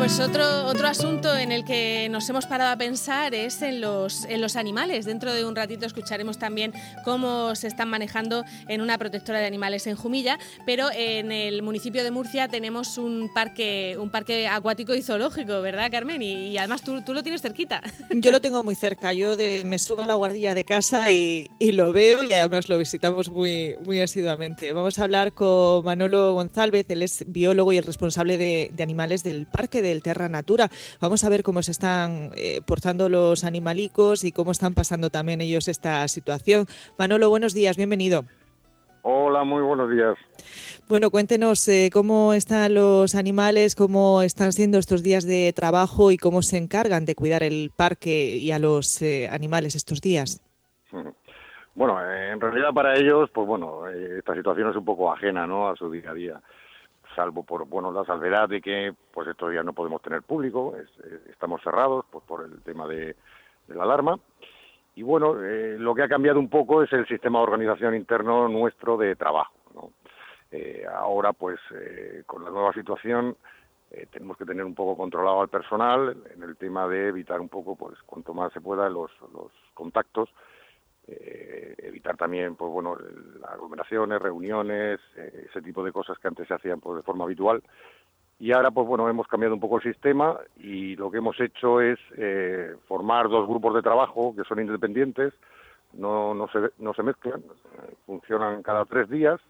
pues otro, otro asunto en el que nos hemos parado a pensar es en los, en los animales. Dentro de un ratito escucharemos también cómo se están manejando en una protectora de animales en Jumilla, pero en el municipio de Murcia tenemos un parque, un parque acuático y zoológico, ¿verdad, Carmen? Y, además tú, tú, lo tienes cerquita. Yo lo tengo muy cerca. Yo de, me subo a la guardilla de casa y, y, lo veo y además lo visitamos muy, muy asiduamente. Vamos a hablar con Manolo González, él es biólogo y el responsable de, de animales del parque de del Terra Natura. Vamos a ver cómo se están eh, portando los animalicos y cómo están pasando también ellos esta situación. Manolo, buenos días, bienvenido. Hola, muy buenos días. Bueno, cuéntenos eh, cómo están los animales, cómo están siendo estos días de trabajo y cómo se encargan de cuidar el parque y a los eh, animales estos días. Bueno, en realidad para ellos, pues bueno, esta situación es un poco ajena, ¿no? A su día a día salvo por bueno la salvedad de que pues estos días no podemos tener público, estamos cerrados pues, por el tema de, la alarma. Y bueno, eh, lo que ha cambiado un poco es el sistema de organización interno nuestro de trabajo. Eh, ahora, pues, eh, con la nueva situación, tenemos que tener un poco controlado al personal en el tema de evitar un poco, pues, cuanto más se pueda los, los contactos eh, evitar también pues bueno aglomeraciones reuniones eh, ese tipo de cosas que antes se hacían pues de forma habitual. Y ahora pues bueno hemos cambiado un poco el sistema y lo que hemos hecho es eh, formar dos grupos de trabajo que son independientes. No no se no se mezclan funcionan cada tres días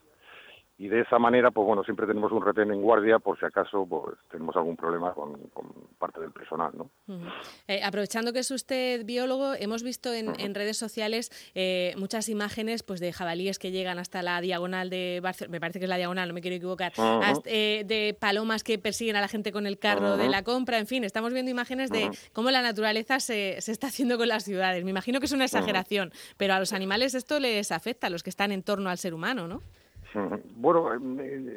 y de esa manera, pues bueno, siempre tenemos un retén en guardia por si acaso pues tenemos algún problema con, parte del personal, ¿no? Eh, aprovechando que es usted biólogo, hemos visto en, redes sociales eh, muchas imágenes pues de jabalíes que llegan hasta la diagonal de Barcelona, me parece que es la diagonal, no me quiero equivocar, eh, de palomas que persiguen a la gente con el carro de la compra, en fin, estamos viendo imágenes de cómo la naturaleza se, se, está haciendo con las ciudades. Me imagino que es una exageración, pero a los animales esto les afecta, a los que están en torno al ser humano, ¿no? Bueno,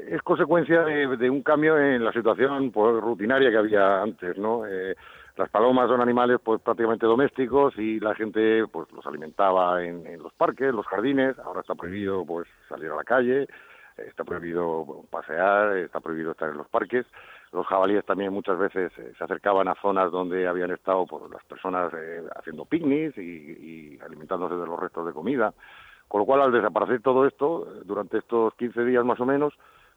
es consecuencia de, un cambio en la situación pues, rutinaria que había antes, ¿no? Eh, las palomas son animales pues prácticamente domésticos y la gente pues los alimentaba en, los parques, los jardines. Ahora está prohibido pues salir a la calle, está prohibido pasear, está prohibido estar en los parques. Los jabalíes también muchas veces eh, se acercaban a zonas donde habían estado pues, las personas eh, haciendo picnics y, y alimentándose de los restos de comida. Con lo cual, al desaparecer todo esto, durante estos 15 días más o menos,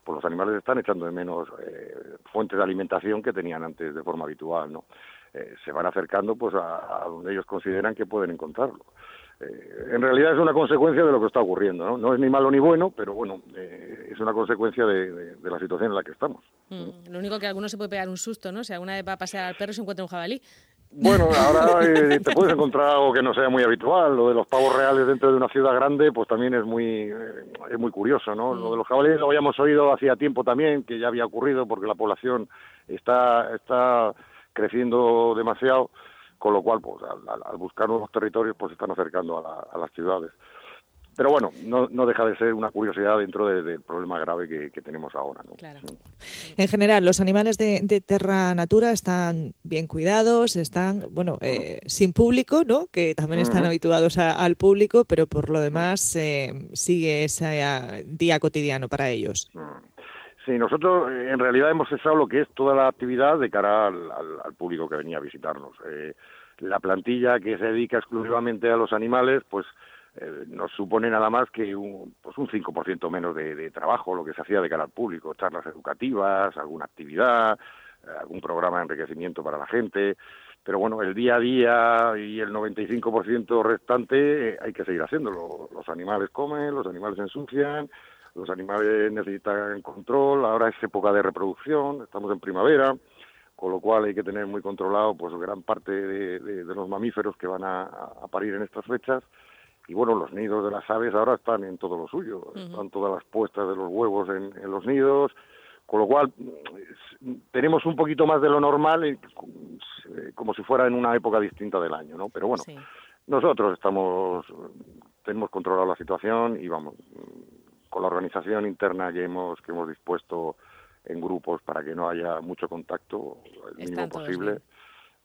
pues los animales están echando de menos eh, fuentes de alimentación que tenían antes de forma habitual, ¿no? Eh, se van acercando pues a, donde ellos consideran que pueden encontrarlo. Eh, en realidad es una consecuencia de lo que está ocurriendo, ¿no? No es ni malo ni bueno, pero bueno, es una consecuencia de, la situación en la que estamos. Mm, lo único que alguno se puede pegar un susto, ¿no? Si alguna vez va a pasear al perro se encuentra un jabalí. Bueno, ahora eh, te puedes encontrar algo que no sea muy habitual. Lo de los pavos reales dentro de una ciudad grande, pues también es muy eh, es muy curioso, ¿no? Lo de los jabalíes lo habíamos oído hacía tiempo también, que ya había ocurrido porque la población está está creciendo demasiado, con lo cual, pues al, buscar nuevos territorios, pues se están acercando a las ciudades pero bueno, no, no, deja de ser una curiosidad dentro del problema grave que, tenemos ahora. ¿no? En general, los animales de, Terra Natura están bien cuidados, están, bueno, eh, sin público, ¿no? Que también están habituados al público, pero por lo demás eh, sigue ese eh, día cotidiano para ellos. Sí, nosotros en realidad hemos cesado lo que es toda la actividad de cara al, público que venía a visitarnos. la plantilla que se dedica exclusivamente a los animales, pues eh, nos supone nada más que un, pues un 5% menos de, trabajo, lo que se hacía de cara al público, charlas educativas, alguna actividad, eh, algún programa de enriquecimiento para la gente. Pero bueno, el día a día y el 95% restante eh, hay que seguir haciéndolo. Los animales comen, los animales ensucian, los animales necesitan control, ahora es época de reproducción, estamos en primavera, con lo cual hay que tener muy controlado pues gran parte de, los mamíferos que van a parir en estas fechas y bueno, los nidos de las aves ahora están en todo lo suyo, están todas las puestas de los huevos en, los nidos, con lo cual tenemos un poquito más de lo normal, eh, como si fuera en una época distinta del año, ¿no? Pero bueno, nosotros estamos, tenemos controlado la situación y vamos, con la organización interna que hemos, que hemos dispuesto en grupos para que no haya mucho contacto, el mínimo posible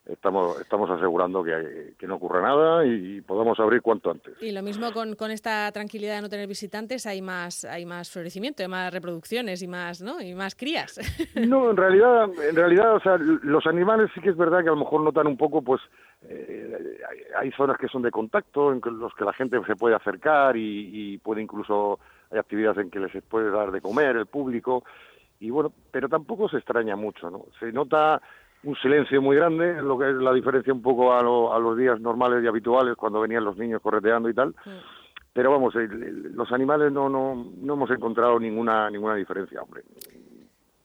estamos estamos asegurando que, que, no ocurra nada y podamos abrir cuanto antes. Y lo mismo con, con, esta tranquilidad de no tener visitantes, hay más hay más florecimiento, hay más reproducciones y más, ¿no? Y más crías. No, en realidad en realidad, o sea, los animales sí que es verdad que a lo mejor notan un poco pues eh, hay, zonas que son de contacto en los que la gente se puede acercar y, y puede incluso hay actividades en que les puede dar de comer el público y bueno, pero tampoco se extraña mucho, ¿no? Se nota un silencio muy grande, lo que es la diferencia un poco a, a los días normales y habituales cuando venían los niños correteando y tal. Pero vamos, los animales no, no, no hemos encontrado ninguna ninguna diferencia, hombre.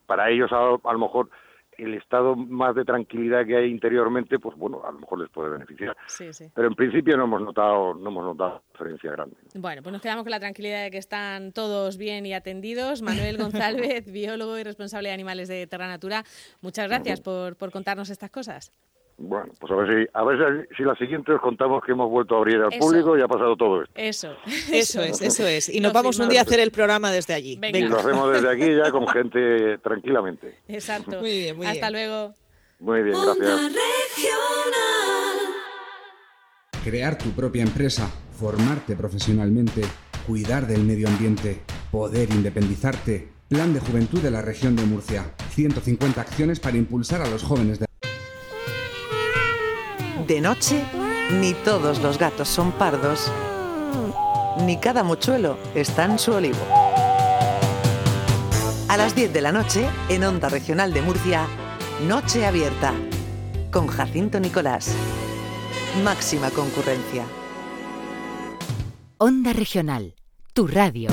Para ellos a, a lo mejor el estado más de tranquilidad que hay interiormente, pues bueno, a lo mejor les puede beneficiar. Pero en principio no hemos notado, no hemos notado diferencia grande. Bueno, pues nos quedamos con la tranquilidad de que están todos bien y atendidos. Manuel González, biólogo y responsable de animales de Terra Natura, muchas gracias por, por contarnos estas cosas. Bueno, pues a ver si, a ver si la siguiente os contamos que hemos vuelto a abrir al público y ha pasado todo esto. Eso, eso es, eso es. Y nos vamos un día a hacer el programa desde allí. Y lo hacemos desde aquí ya con gente tranquilamente. Exacto. Muy bien, muy bien. Hasta luego. Muy bien, gracias. Crear tu propia empresa, formarte profesionalmente, cuidar del medio ambiente, poder independizarte. Plan de Juventud de la región de Murcia. 150 acciones para impulsar a los jóvenes de de noche, ni todos los gatos son pardos, ni cada mochuelo está en su olivo. A las 10 de la noche, en Onda Regional de Murcia, Noche Abierta, con Jacinto Nicolás. Máxima concurrencia. Onda Regional, tu radio.